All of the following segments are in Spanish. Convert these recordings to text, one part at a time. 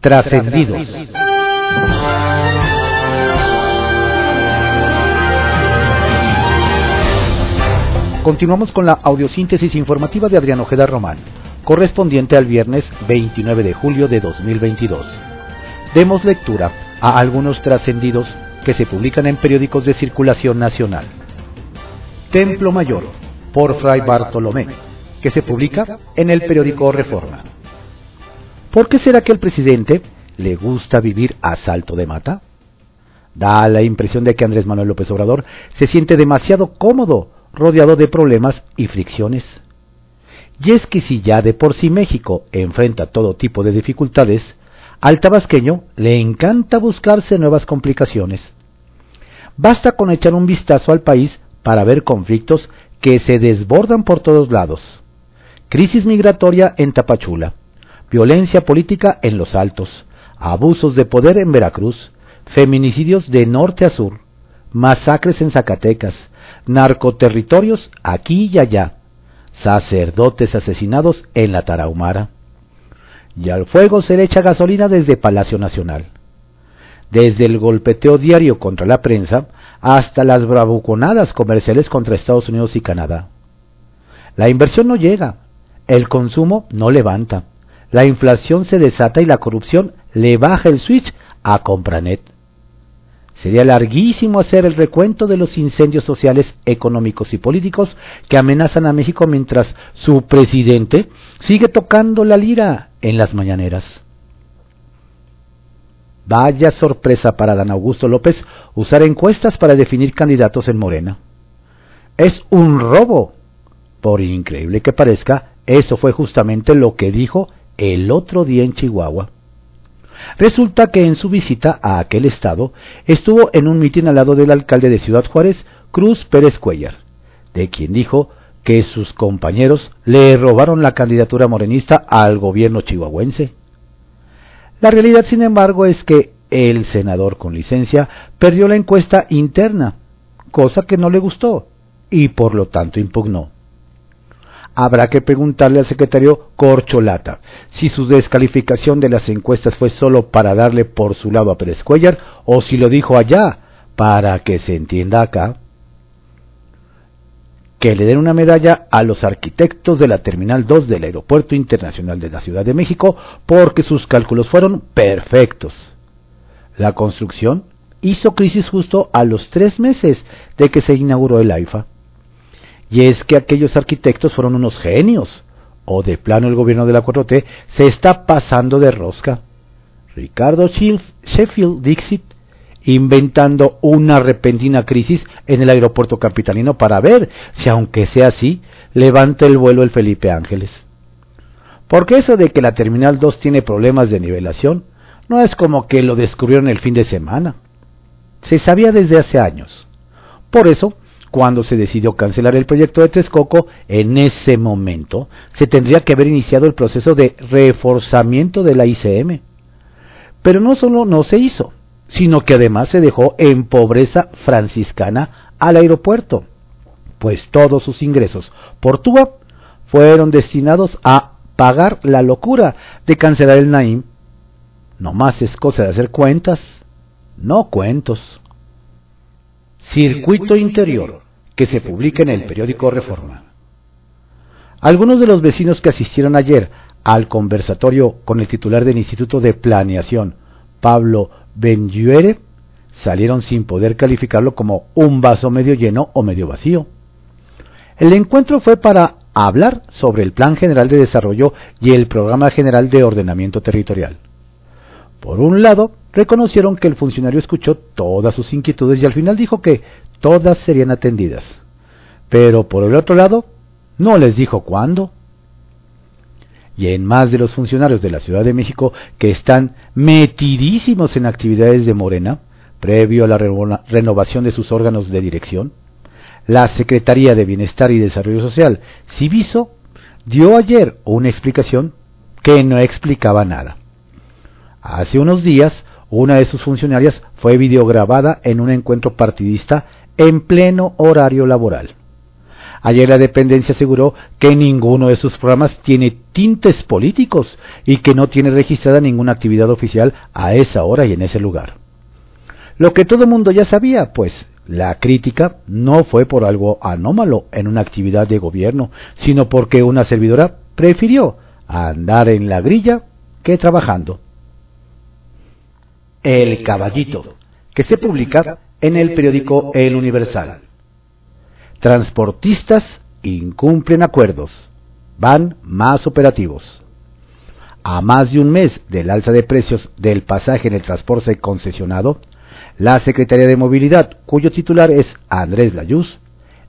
Trascendidos. Continuamos con la audiosíntesis informativa de Adrián Ojeda Román, correspondiente al viernes 29 de julio de 2022. Demos lectura a algunos trascendidos que se publican en periódicos de circulación nacional. Templo Mayor, por Fray Bartolomé, que se publica en el periódico Reforma. ¿Por qué será que al presidente le gusta vivir a salto de mata? Da la impresión de que Andrés Manuel López Obrador se siente demasiado cómodo rodeado de problemas y fricciones. Y es que si ya de por sí México enfrenta todo tipo de dificultades, al tabasqueño le encanta buscarse nuevas complicaciones. Basta con echar un vistazo al país para ver conflictos que se desbordan por todos lados. Crisis migratoria en Tapachula, violencia política en Los Altos, abusos de poder en Veracruz, feminicidios de norte a sur, masacres en Zacatecas, narcoterritorios aquí y allá, sacerdotes asesinados en la Tarahumara. Y al fuego se le echa gasolina desde Palacio Nacional. Desde el golpeteo diario contra la prensa hasta las bravuconadas comerciales contra Estados Unidos y Canadá. La inversión no llega, el consumo no levanta, la inflación se desata y la corrupción le baja el switch a Compranet. Sería larguísimo hacer el recuento de los incendios sociales, económicos y políticos que amenazan a México mientras su presidente sigue tocando la lira en las mañaneras. Vaya sorpresa para Dan Augusto López usar encuestas para definir candidatos en Morena. Es un robo. Por increíble que parezca, eso fue justamente lo que dijo el otro día en Chihuahua. Resulta que en su visita a aquel estado estuvo en un mitin al lado del alcalde de Ciudad Juárez, Cruz Pérez Cuellar, de quien dijo que sus compañeros le robaron la candidatura morenista al gobierno chihuahuense. La realidad, sin embargo, es que el senador con licencia perdió la encuesta interna, cosa que no le gustó, y por lo tanto impugnó habrá que preguntarle al secretario Corcholata si su descalificación de las encuestas fue solo para darle por su lado a Pérez Cuellar o si lo dijo allá para que se entienda acá. Que le den una medalla a los arquitectos de la Terminal 2 del Aeropuerto Internacional de la Ciudad de México porque sus cálculos fueron perfectos. La construcción hizo crisis justo a los tres meses de que se inauguró el AIFA. Y es que aquellos arquitectos fueron unos genios. O de plano el gobierno de la 4T se está pasando de rosca. Ricardo Sheffield Dixit inventando una repentina crisis en el aeropuerto capitalino para ver si aunque sea así, levanta el vuelo el Felipe Ángeles. Porque eso de que la Terminal 2 tiene problemas de nivelación no es como que lo descubrieron el fin de semana. Se sabía desde hace años. Por eso, cuando se decidió cancelar el proyecto de Texcoco, en ese momento se tendría que haber iniciado el proceso de reforzamiento de la ICM. Pero no solo no se hizo, sino que además se dejó en pobreza franciscana al aeropuerto, pues todos sus ingresos por tuba fueron destinados a pagar la locura de cancelar el Naim. No más es cosa de hacer cuentas, no cuentos. Circuito Interior, que se publica en el periódico Reforma. Algunos de los vecinos que asistieron ayer al conversatorio con el titular del Instituto de Planeación, Pablo Benjuere, salieron sin poder calificarlo como un vaso medio lleno o medio vacío. El encuentro fue para hablar sobre el Plan General de Desarrollo y el Programa General de Ordenamiento Territorial. Por un lado, reconocieron que el funcionario escuchó todas sus inquietudes y al final dijo que todas serían atendidas. Pero por el otro lado, no les dijo cuándo. Y en más de los funcionarios de la Ciudad de México que están metidísimos en actividades de Morena, previo a la renovación de sus órganos de dirección, la Secretaría de Bienestar y Desarrollo Social, Civiso, dio ayer una explicación que no explicaba nada. Hace unos días, una de sus funcionarias fue videograbada en un encuentro partidista en pleno horario laboral. Ayer la dependencia aseguró que ninguno de sus programas tiene tintes políticos y que no tiene registrada ninguna actividad oficial a esa hora y en ese lugar. Lo que todo mundo ya sabía, pues la crítica no fue por algo anómalo en una actividad de gobierno, sino porque una servidora prefirió andar en la grilla que trabajando. El Caballito, que se publica en el periódico El Universal. Transportistas incumplen acuerdos, van más operativos. A más de un mes del alza de precios del pasaje en el transporte concesionado, la Secretaría de Movilidad, cuyo titular es Andrés Layuz,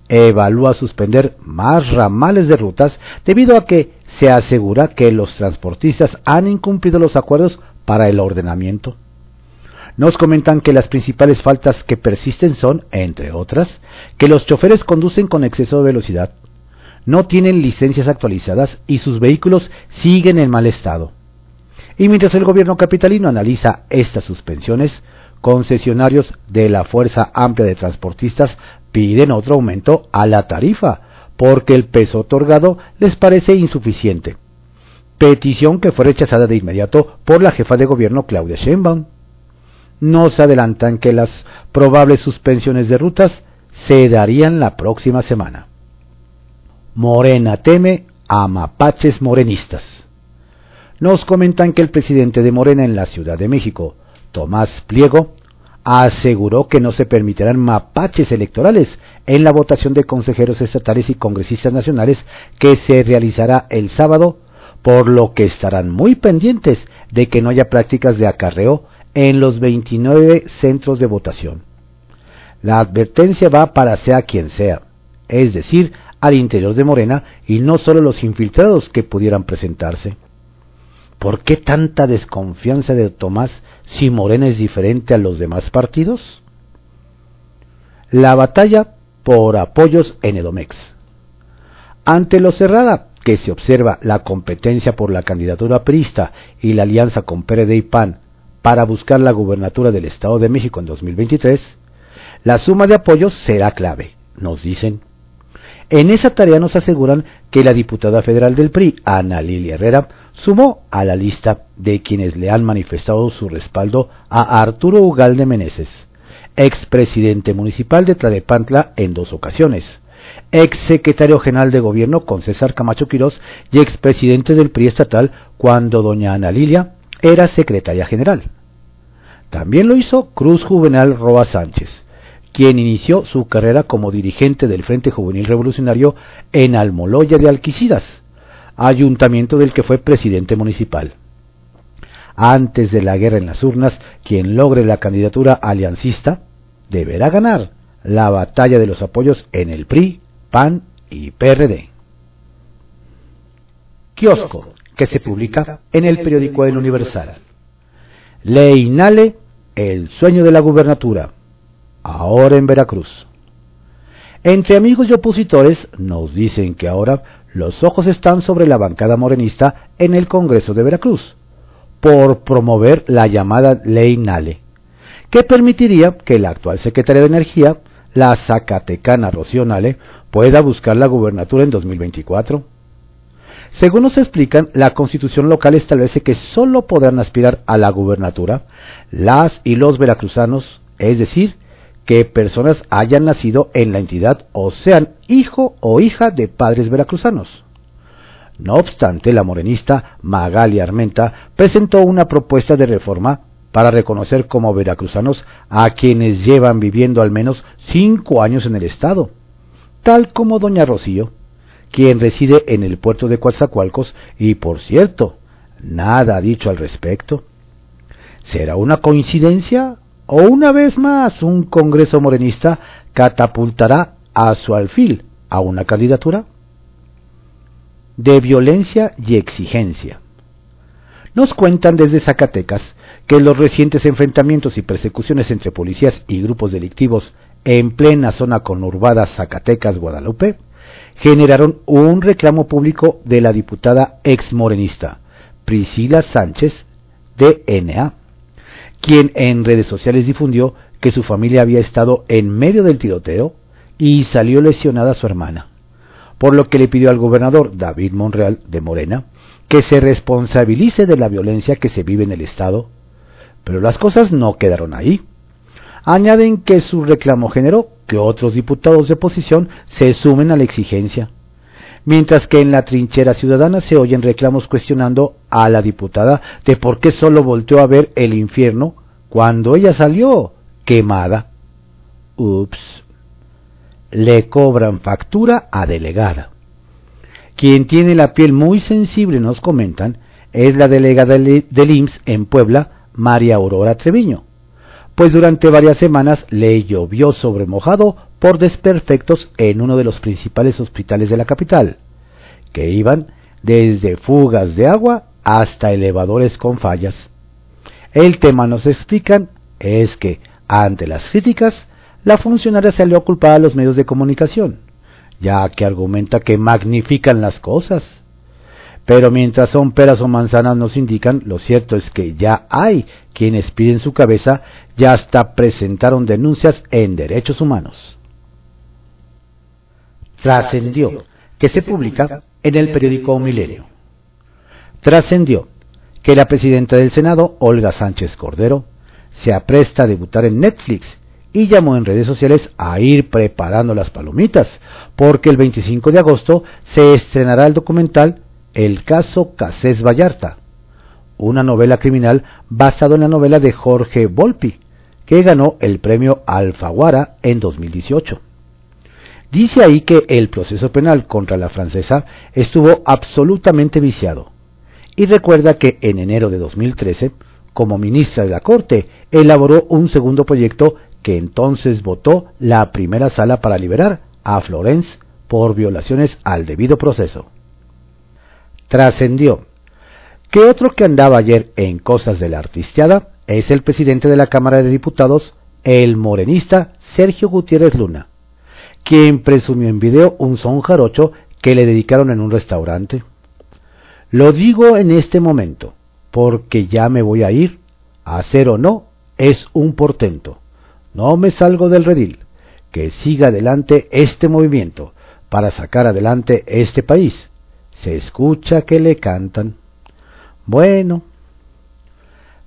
evalúa suspender más ramales de rutas debido a que se asegura que los transportistas han incumplido los acuerdos para el ordenamiento. Nos comentan que las principales faltas que persisten son, entre otras, que los choferes conducen con exceso de velocidad, no tienen licencias actualizadas y sus vehículos siguen en mal estado. Y mientras el gobierno capitalino analiza estas suspensiones, concesionarios de la Fuerza Amplia de Transportistas piden otro aumento a la tarifa, porque el peso otorgado les parece insuficiente. Petición que fue rechazada de inmediato por la jefa de gobierno Claudia Sheinbaum no se adelantan que las probables suspensiones de rutas se darían la próxima semana. Morena teme a mapaches morenistas. Nos comentan que el presidente de Morena en la Ciudad de México, Tomás Pliego, aseguró que no se permitirán mapaches electorales en la votación de consejeros estatales y congresistas nacionales que se realizará el sábado, por lo que estarán muy pendientes de que no haya prácticas de acarreo en los 29 centros de votación. La advertencia va para sea quien sea, es decir, al interior de Morena y no solo los infiltrados que pudieran presentarse. ¿Por qué tanta desconfianza de Tomás si Morena es diferente a los demás partidos? La batalla por apoyos en Edomex. Ante lo cerrada que se observa la competencia por la candidatura prista y la alianza con PRD y PAN para buscar la gubernatura del Estado de México en 2023, la suma de apoyos será clave, nos dicen. En esa tarea nos aseguran que la diputada federal del PRI, Ana Lilia Herrera, sumó a la lista de quienes le han manifestado su respaldo a Arturo Ugalde Meneses, expresidente municipal de Tladepantla en dos ocasiones, ex secretario general de gobierno con César Camacho Quirós y expresidente del PRI estatal cuando doña Ana Lilia era secretaria general. También lo hizo Cruz Juvenal Roa Sánchez, quien inició su carrera como dirigente del Frente Juvenil Revolucionario en Almoloya de Alquicidas, ayuntamiento del que fue presidente municipal. Antes de la guerra en las urnas, quien logre la candidatura aliancista deberá ganar la batalla de los apoyos en el PRI, PAN y PRD. Kiosco que se publica en el periódico El Universal. Ley Nale, el sueño de la gubernatura, ahora en Veracruz. Entre amigos y opositores nos dicen que ahora los ojos están sobre la bancada morenista en el Congreso de Veracruz, por promover la llamada Ley Nale, que permitiría que la actual secretaria de Energía, la zacatecana Rocío Nale, pueda buscar la gubernatura en 2024. Según nos explican, la constitución local establece que solo podrán aspirar a la gubernatura las y los veracruzanos, es decir, que personas hayan nacido en la entidad o sean hijo o hija de padres veracruzanos. No obstante, la morenista Magali Armenta presentó una propuesta de reforma para reconocer como veracruzanos a quienes llevan viviendo al menos cinco años en el Estado, tal como doña Rocío, quien reside en el puerto de Coatzacoalcos y, por cierto, nada ha dicho al respecto. ¿Será una coincidencia o una vez más un Congreso morenista catapultará a su alfil a una candidatura? De violencia y exigencia. Nos cuentan desde Zacatecas que los recientes enfrentamientos y persecuciones entre policías y grupos delictivos en plena zona conurbada Zacatecas-Guadalupe generaron un reclamo público de la diputada ex morenista Priscila Sánchez de NA, quien en redes sociales difundió que su familia había estado en medio del tiroteo y salió lesionada su hermana, por lo que le pidió al gobernador David Monreal de Morena que se responsabilice de la violencia que se vive en el Estado. Pero las cosas no quedaron ahí. Añaden que su reclamo generó que otros diputados de oposición se sumen a la exigencia, mientras que en la trinchera ciudadana se oyen reclamos cuestionando a la diputada de por qué solo volteó a ver el infierno cuando ella salió quemada. Ups. Le cobran factura a delegada. Quien tiene la piel muy sensible, nos comentan, es la delegada del IMSS en Puebla, María Aurora Treviño, pues durante varias semanas le llovió sobre mojado por desperfectos en uno de los principales hospitales de la capital, que iban desde fugas de agua hasta elevadores con fallas. El tema, nos explican, es que, ante las críticas, la funcionaria salió a culpar a los medios de comunicación, ya que argumenta que magnifican las cosas. Pero mientras son peras o manzanas nos indican, lo cierto es que ya hay quienes piden su cabeza, ya hasta presentaron denuncias en derechos humanos. Trascendió, que se publica en el periódico Milenio. Trascendió que la presidenta del Senado, Olga Sánchez Cordero, se apresta a debutar en Netflix y llamó en redes sociales a ir preparando las palomitas, porque el 25 de agosto se estrenará el documental El caso Casés Vallarta, una novela criminal basado en la novela de Jorge Volpi, que ganó el premio Alfaguara en 2018. Dice ahí que el proceso penal contra la francesa estuvo absolutamente viciado, y recuerda que en enero de 2013, como ministra de la Corte, elaboró un segundo proyecto que entonces votó la primera sala para liberar a Florence por violaciones al debido proceso. Trascendió que otro que andaba ayer en cosas de la artisteada es el presidente de la Cámara de Diputados, el morenista Sergio Gutiérrez Luna, quien presumió en video un son jarocho que le dedicaron en un restaurante. Lo digo en este momento, porque ya me voy a ir, hacer o no, es un portento. No me salgo del redil. Que siga adelante este movimiento para sacar adelante este país. Se escucha que le cantan. Bueno.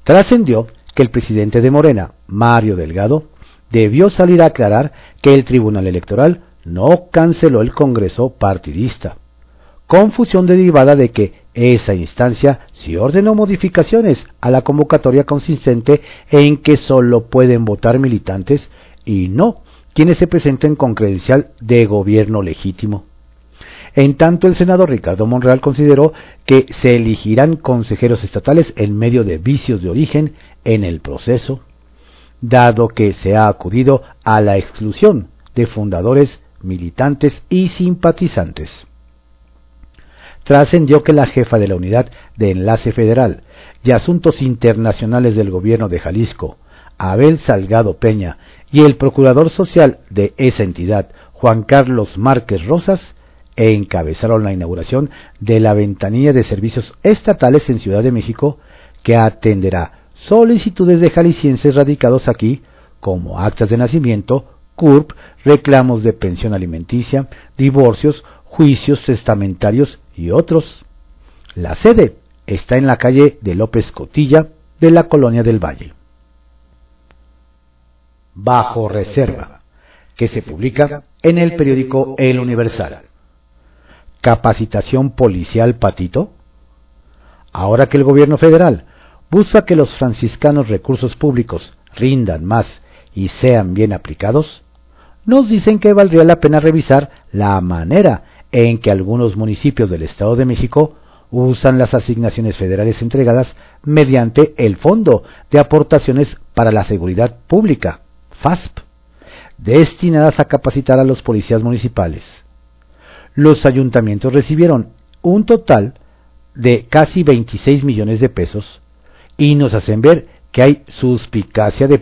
Trascendió que el presidente de Morena, Mario Delgado, debió salir a aclarar que el Tribunal Electoral no canceló el Congreso partidista. Confusión derivada de que esa instancia sí ordenó modificaciones a la convocatoria consistente en que solo pueden votar militantes y no quienes se presenten con credencial de gobierno legítimo. En tanto, el senador Ricardo Monreal consideró que se elegirán consejeros estatales en medio de vicios de origen en el proceso, dado que se ha acudido a la exclusión de fundadores, militantes y simpatizantes. Trascendió que la jefa de la Unidad de Enlace Federal y Asuntos Internacionales del Gobierno de Jalisco, Abel Salgado Peña, y el Procurador Social de esa entidad, Juan Carlos Márquez Rosas, encabezaron la inauguración de la ventanilla de servicios estatales en Ciudad de México que atenderá solicitudes de jaliscienses radicados aquí, como actas de nacimiento, CURP, reclamos de pensión alimenticia, divorcios, juicios testamentarios y otros. La sede está en la calle de López Cotilla de la Colonia del Valle. Bajo reserva, que se publica en el periódico El Universal. Capacitación policial patito. Ahora que el gobierno federal busca que los franciscanos recursos públicos rindan más y sean bien aplicados, nos dicen que valdría la pena revisar la manera en que algunos municipios del Estado de México usan las asignaciones federales entregadas mediante el Fondo de Aportaciones para la Seguridad Pública, FASP, destinadas a capacitar a los policías municipales. Los ayuntamientos recibieron un total de casi 26 millones de pesos y nos hacen ver que hay suspicacia de,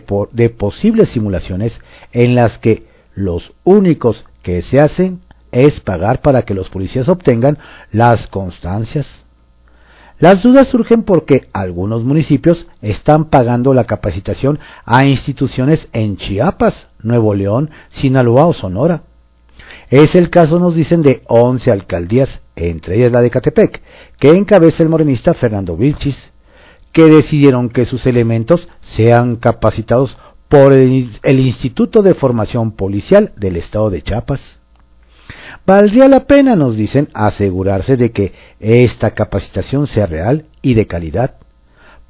posibles simulaciones en las que los únicos que se hacen es pagar para que los policías obtengan las constancias. Las dudas surgen porque algunos municipios están pagando la capacitación a instituciones en Chiapas, Nuevo León, Sinaloa o Sonora. Es el caso, nos dicen, de 11 alcaldías, entre ellas la de Catepec, que encabeza el morenista Fernando Vilchis, que decidieron que sus elementos sean capacitados por el, el, Instituto de Formación Policial del Estado de Chiapas. Valdría la pena, nos dicen, asegurarse de que esta capacitación sea real y de calidad,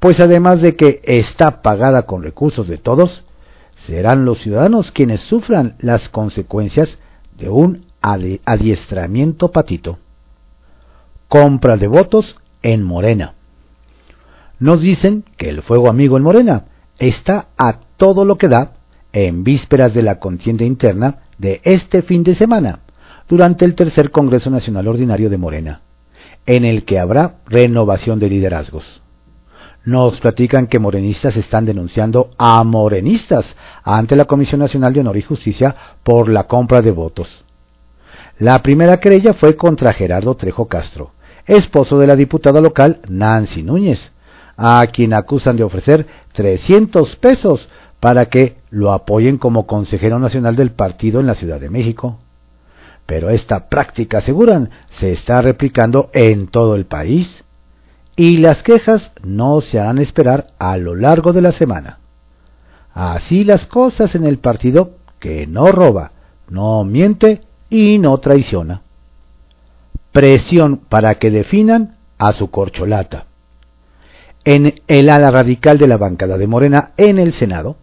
pues además de que está pagada con recursos de todos, serán los ciudadanos quienes sufran las consecuencias de un adiestramiento patito. Compra de votos en Morena. Nos dicen que el fuego amigo en Morena está a todo lo que da en vísperas de la contienda interna de este fin de semana, durante el tercer Congreso Nacional Ordinario de Morena, en el que habrá renovación de liderazgos. Nos platican que morenistas están denunciando a morenistas ante la Comisión Nacional de Honor y Justicia por la compra de votos. La primera querella fue contra Gerardo Trejo Castro, esposo de la diputada local Nancy Núñez, a quien acusan de ofrecer 300 pesos para que lo apoyen como consejero nacional del partido en la Ciudad de México. Pero esta práctica, aseguran, se está replicando en todo el país y las quejas no se harán esperar a lo largo de la semana. Así las cosas en el partido que no roba, no miente y no traiciona. Presión para que definan a su corcholata. En el ala radical de la bancada de Morena en el Senado,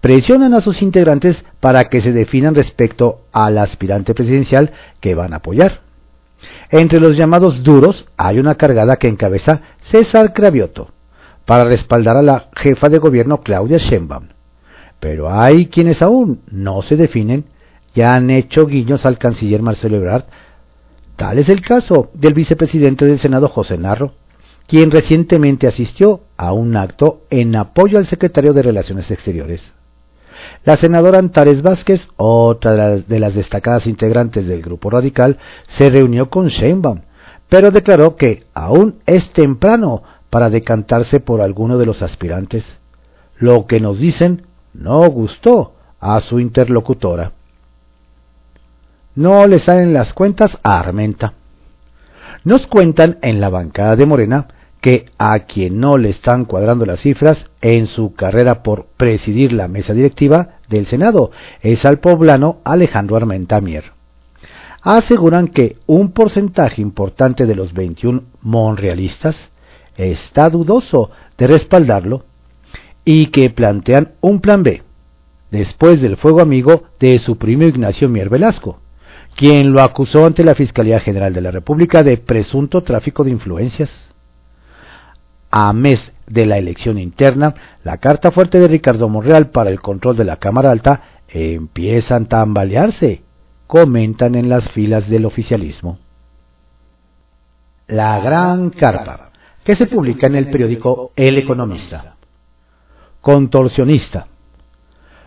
presionan a sus integrantes para que se definan respecto al aspirante presidencial que van a apoyar. Entre los llamados duros hay una cargada que encabeza César Cravioto para respaldar a la jefa de gobierno Claudia Sheinbaum. Pero hay quienes aún no se definen y han hecho guiños al canciller Marcelo Ebrard. Tal es el caso del vicepresidente del Senado José Narro, quien recientemente asistió a un acto en apoyo al secretario de Relaciones Exteriores. La senadora Antares Vázquez, otra de las destacadas integrantes del grupo radical, se reunió con Sheinbaum, pero declaró que aún es temprano para decantarse por alguno de los aspirantes. Lo que nos dicen no gustó a su interlocutora. No le salen las cuentas a Armenta. Nos cuentan en la bancada de Morena que a quien no le están cuadrando las cifras en su carrera por presidir la mesa directiva del Senado es al poblano Alejandro Armenta Mier. Aseguran que un porcentaje importante de los 21 monrealistas está dudoso de respaldarlo y que plantean un plan B, después del fuego amigo de su primo Ignacio Mier Velasco, quien lo acusó ante la Fiscalía General de la República de presunto tráfico de influencias a mes de la elección interna, la carta fuerte de Ricardo Monreal para el control de la Cámara Alta empieza a tambalearse, comentan en las filas del oficialismo. La Gran Carpa, que se publica en el periódico El Economista. Contorsionista.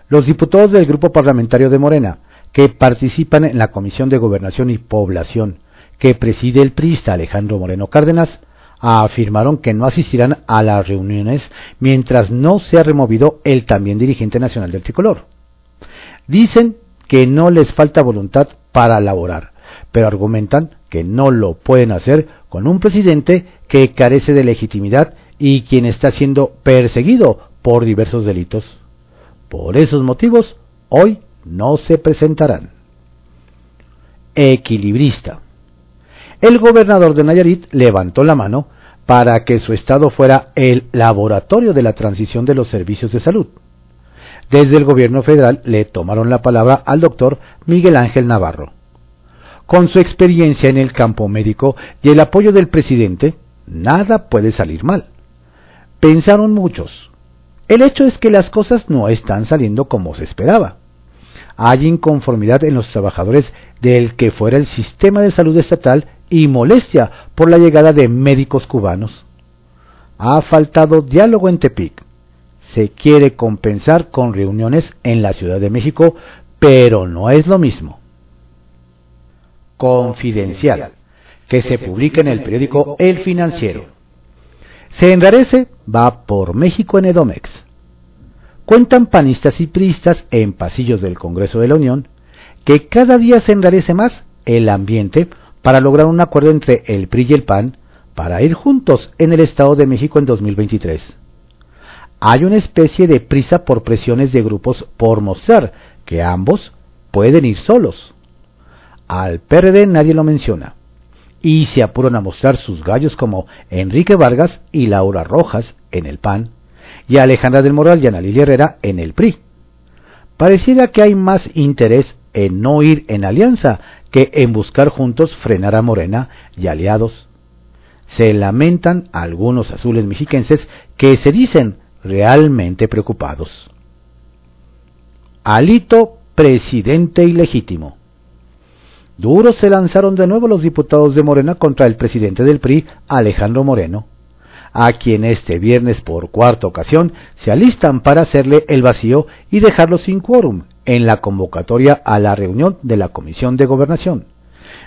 Los diputados del Grupo Parlamentario de Morena, que participan en la Comisión de Gobernación y Población, que preside el priista Alejandro Moreno Cárdenas, afirmaron que no asistirán a las reuniones mientras no sea removido el también dirigente nacional del tricolor. Dicen que no les falta voluntad para laborar, pero argumentan que no lo pueden hacer con un presidente que carece de legitimidad y quien está siendo perseguido por diversos delitos. Por esos motivos, hoy no se presentarán. Equilibrista. El gobernador de Nayarit levantó la mano para que su estado fuera el laboratorio de la transición de los servicios de salud. Desde el gobierno federal le tomaron la palabra al doctor Miguel Ángel Navarro. Con su experiencia en el campo médico y el apoyo del presidente, nada puede salir mal. Pensaron muchos. El hecho es que las cosas no están saliendo como se esperaba hay inconformidad en los trabajadores del que fuera el sistema de salud estatal y molestia por la llegada de médicos cubanos. Ha faltado diálogo en Tepic. Se quiere compensar con reuniones en la Ciudad de México, pero no es lo mismo. Confidencial, que se publica en el periódico El Financiero. Se enrarece, va por México en Edomex. Cuentan panistas y priistas en pasillos del Congreso de la Unión que cada día se enrarece más el ambiente para lograr un acuerdo entre el PRI y el PAN para ir juntos en el Estado de México en 2023. Hay una especie de prisa por presiones de grupos por mostrar que ambos pueden ir solos. Al PRD nadie lo menciona. Y se apuran a mostrar sus gallos como Enrique Vargas y Laura Rojas en el PAN, y Alejandra del Moral y Ana Lilia Herrera en el PRI. Pareciera que hay más interés en no ir en alianza que en buscar juntos frenar a Morena y aliados. Se lamentan algunos azules mexiquenses que se dicen realmente preocupados. Alito, presidente ilegítimo. Duros se lanzaron de nuevo los diputados de Morena contra el presidente del PRI, Alejandro Moreno, a quien este viernes por cuarta ocasión se alistan para hacerle el vacío y dejarlo sin quórum en la convocatoria a la reunión de la Comisión de Gobernación,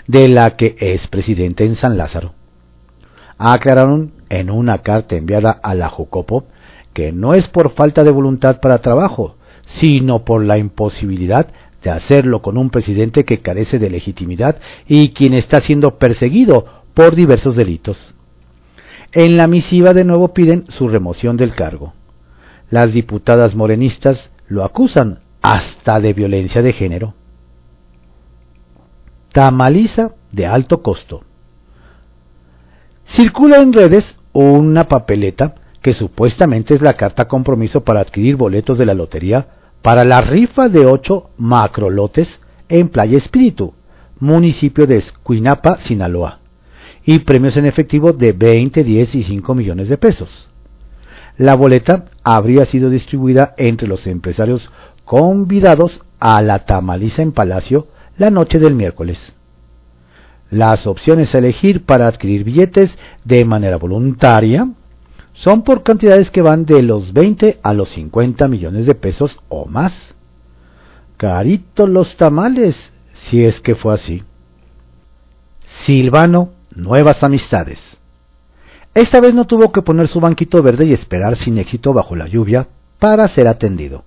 de la que es presidente en San Lázaro. Aclararon en una carta enviada a la Jucopo que no es por falta de voluntad para trabajo, sino por la imposibilidad de hacerlo con un presidente que carece de legitimidad y quien está siendo perseguido por diversos delitos. En la misiva de nuevo piden su remoción del cargo. Las diputadas morenistas lo acusan hasta de violencia de género. Tamaliza de alto costo. Circula en redes una papeleta que supuestamente es la carta compromiso para adquirir boletos de la lotería para la rifa de ocho macrolotes en Playa Espíritu, municipio de Escuinapa, Sinaloa, y premios en efectivo de 20, 10 y 5 millones de pesos. La boleta habría sido distribuida entre los empresarios convidados a la tamaliza en Palacio la noche del miércoles. Las opciones a elegir para adquirir billetes de manera voluntaria son por cantidades que van de los 20 a los 50 millones de pesos o más. Caritos los tamales, si es que fue así. Silvano, nuevas amistades. Esta vez no tuvo que poner su banquito verde y esperar sin éxito bajo la lluvia para ser atendido.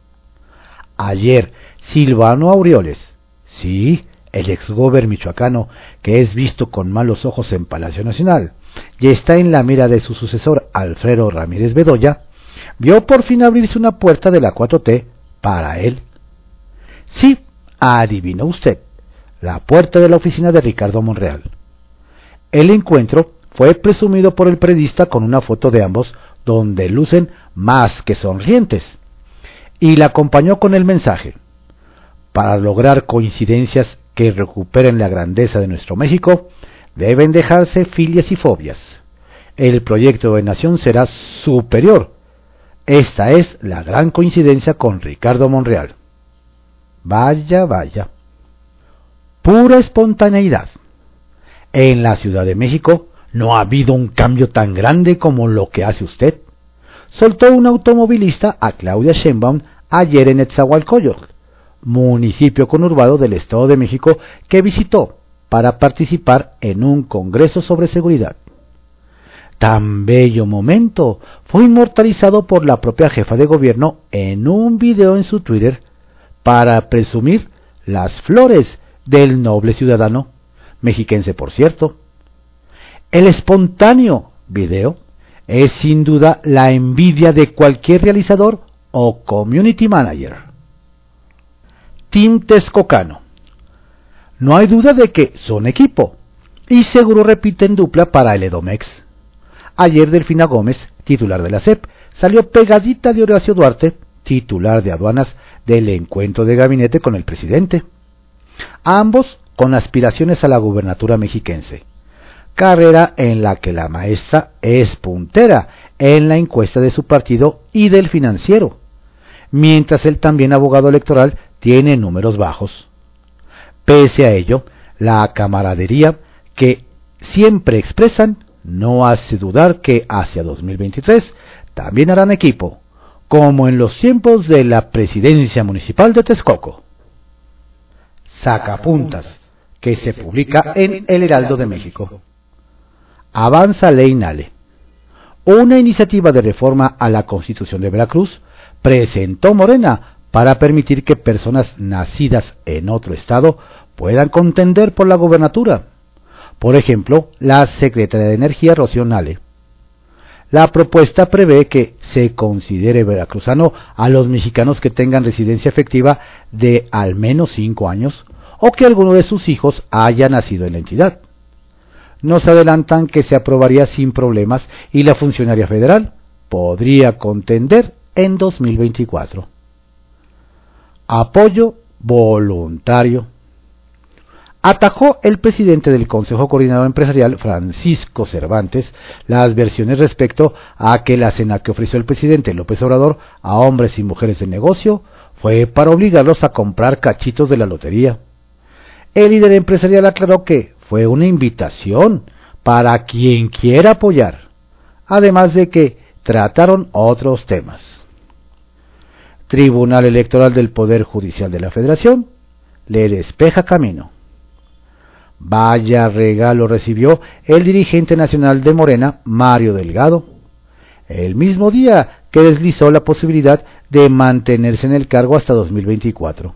Ayer, Silvano Aureoles, sí, el ex gober michoacano que es visto con malos ojos en Palacio Nacional, y está en la mira de su sucesor Alfredo Ramírez Bedoya, vio por fin abrirse una puerta de la 4T para él. Sí, adivinó usted, la puerta de la oficina de Ricardo Monreal. El encuentro fue presumido por el periodista con una foto de ambos donde lucen más que sonrientes, y la acompañó con el mensaje, para lograr coincidencias que recuperen la grandeza de nuestro México, Deben dejarse filias y fobias. El proyecto de nación será superior. Esta es la gran coincidencia con Ricardo Monreal. Vaya, vaya. Pura espontaneidad. En la Ciudad de México no ha habido un cambio tan grande como lo que hace usted. Soltó un automovilista a Claudia Sheinbaum ayer en Etzahualcoyotl, municipio conurbado del Estado de México que visitó para participar en un congreso sobre seguridad. Tan bello momento fue inmortalizado por la propia jefa de gobierno en un video en su Twitter para presumir las flores del noble ciudadano, mexiquense por cierto. El espontáneo video es sin duda la envidia de cualquier realizador o community manager. Tim Texcocano no hay duda de que son equipo, y seguro repiten dupla para el Edomex. Ayer Delfina Gómez, titular de la CEP, salió pegadita de Horacio Duarte, titular de aduanas, del encuentro de gabinete con el presidente. Ambos con aspiraciones a la gubernatura mexiquense, carrera en la que la maestra es puntera en la encuesta de su partido y del financiero, mientras el también abogado electoral tiene números bajos. Pese a ello, la camaradería que siempre expresan no hace dudar que hacia 2023 también harán equipo, como en los tiempos de la presidencia municipal de Texcoco. Sacapuntas, que se publica en El Heraldo de México. Avanza Ley Nale. Una iniciativa de reforma a la Constitución de Veracruz presentó Morena para permitir que personas nacidas en otro estado puedan contender por la gobernatura. Por ejemplo, la secretaria de Energía Rocío Nale. La propuesta prevé que se considere veracruzano a los mexicanos que tengan residencia efectiva de al menos cinco años o que alguno de sus hijos haya nacido en la entidad. Nos adelantan que se aprobaría sin problemas y la funcionaria federal podría contender en 2024. Apoyo voluntario atajó el presidente del Consejo Coordinador Empresarial, Francisco Cervantes, las versiones respecto a que la cena que ofreció el presidente López Obrador a hombres y mujeres de negocio fue para obligarlos a comprar cachitos de la lotería. El líder empresarial aclaró que fue una invitación para quien quiera apoyar, además de que trataron otros temas. Tribunal Electoral del Poder Judicial de la Federación le despeja camino. Vaya regalo recibió el dirigente nacional de Morena, Mario Delgado, el mismo día que deslizó la posibilidad de mantenerse en el cargo hasta 2024.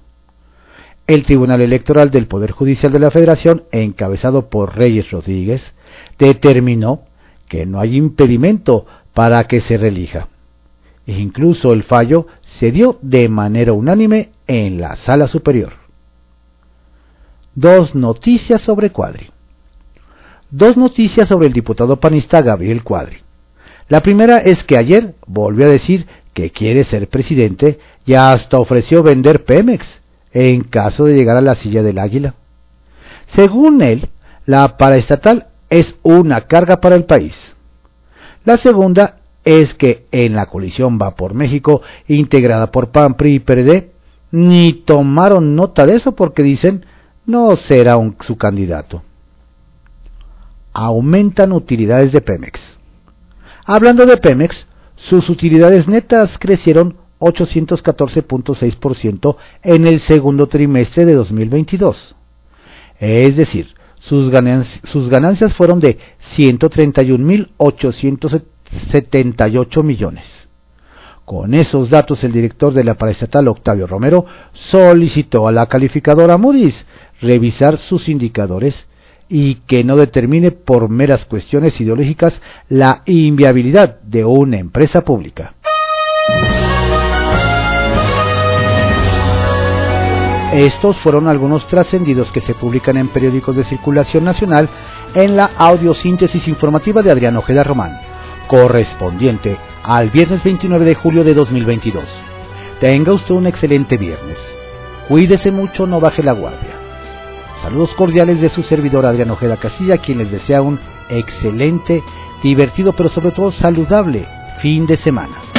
El Tribunal Electoral del Poder Judicial de la Federación, encabezado por Reyes Rodríguez, determinó que no hay impedimento para que se relija. E incluso el fallo se dio de manera unánime en la sala superior. Dos noticias sobre Cuadri. Dos noticias sobre el diputado panista Gabriel Cuadri. La primera es que ayer volvió a decir que quiere ser presidente y hasta ofreció vender Pemex en caso de llegar a la silla del águila. Según él, la paraestatal es una carga para el país. La segunda es que en la coalición Va por México, integrada por PAN, PRI y PRD, ni tomaron nota de eso porque dicen no será su candidato. Aumentan utilidades de Pemex. Hablando de Pemex, sus utilidades netas crecieron 814.6% en el segundo trimestre de 2022. Es decir, sus, ganancias fueron de 131.878 millones. Con esos datos, el director de la paraestatal, Octavio Romero, solicitó a la calificadora Moody's revisar sus indicadores y que no determine por meras cuestiones ideológicas la inviabilidad de una empresa pública. Estos fueron algunos trascendidos que se publican en periódicos de circulación nacional en la audiosíntesis informativa de Adrián Ojeda Román, correspondiente al viernes 29 de julio de 2022. Tenga usted un excelente viernes. Cuídese mucho, no baje la guardia. Saludos cordiales de su servidor Adrián Ojeda Casilla, quien les desea un excelente, divertido, pero sobre todo saludable fin de semana.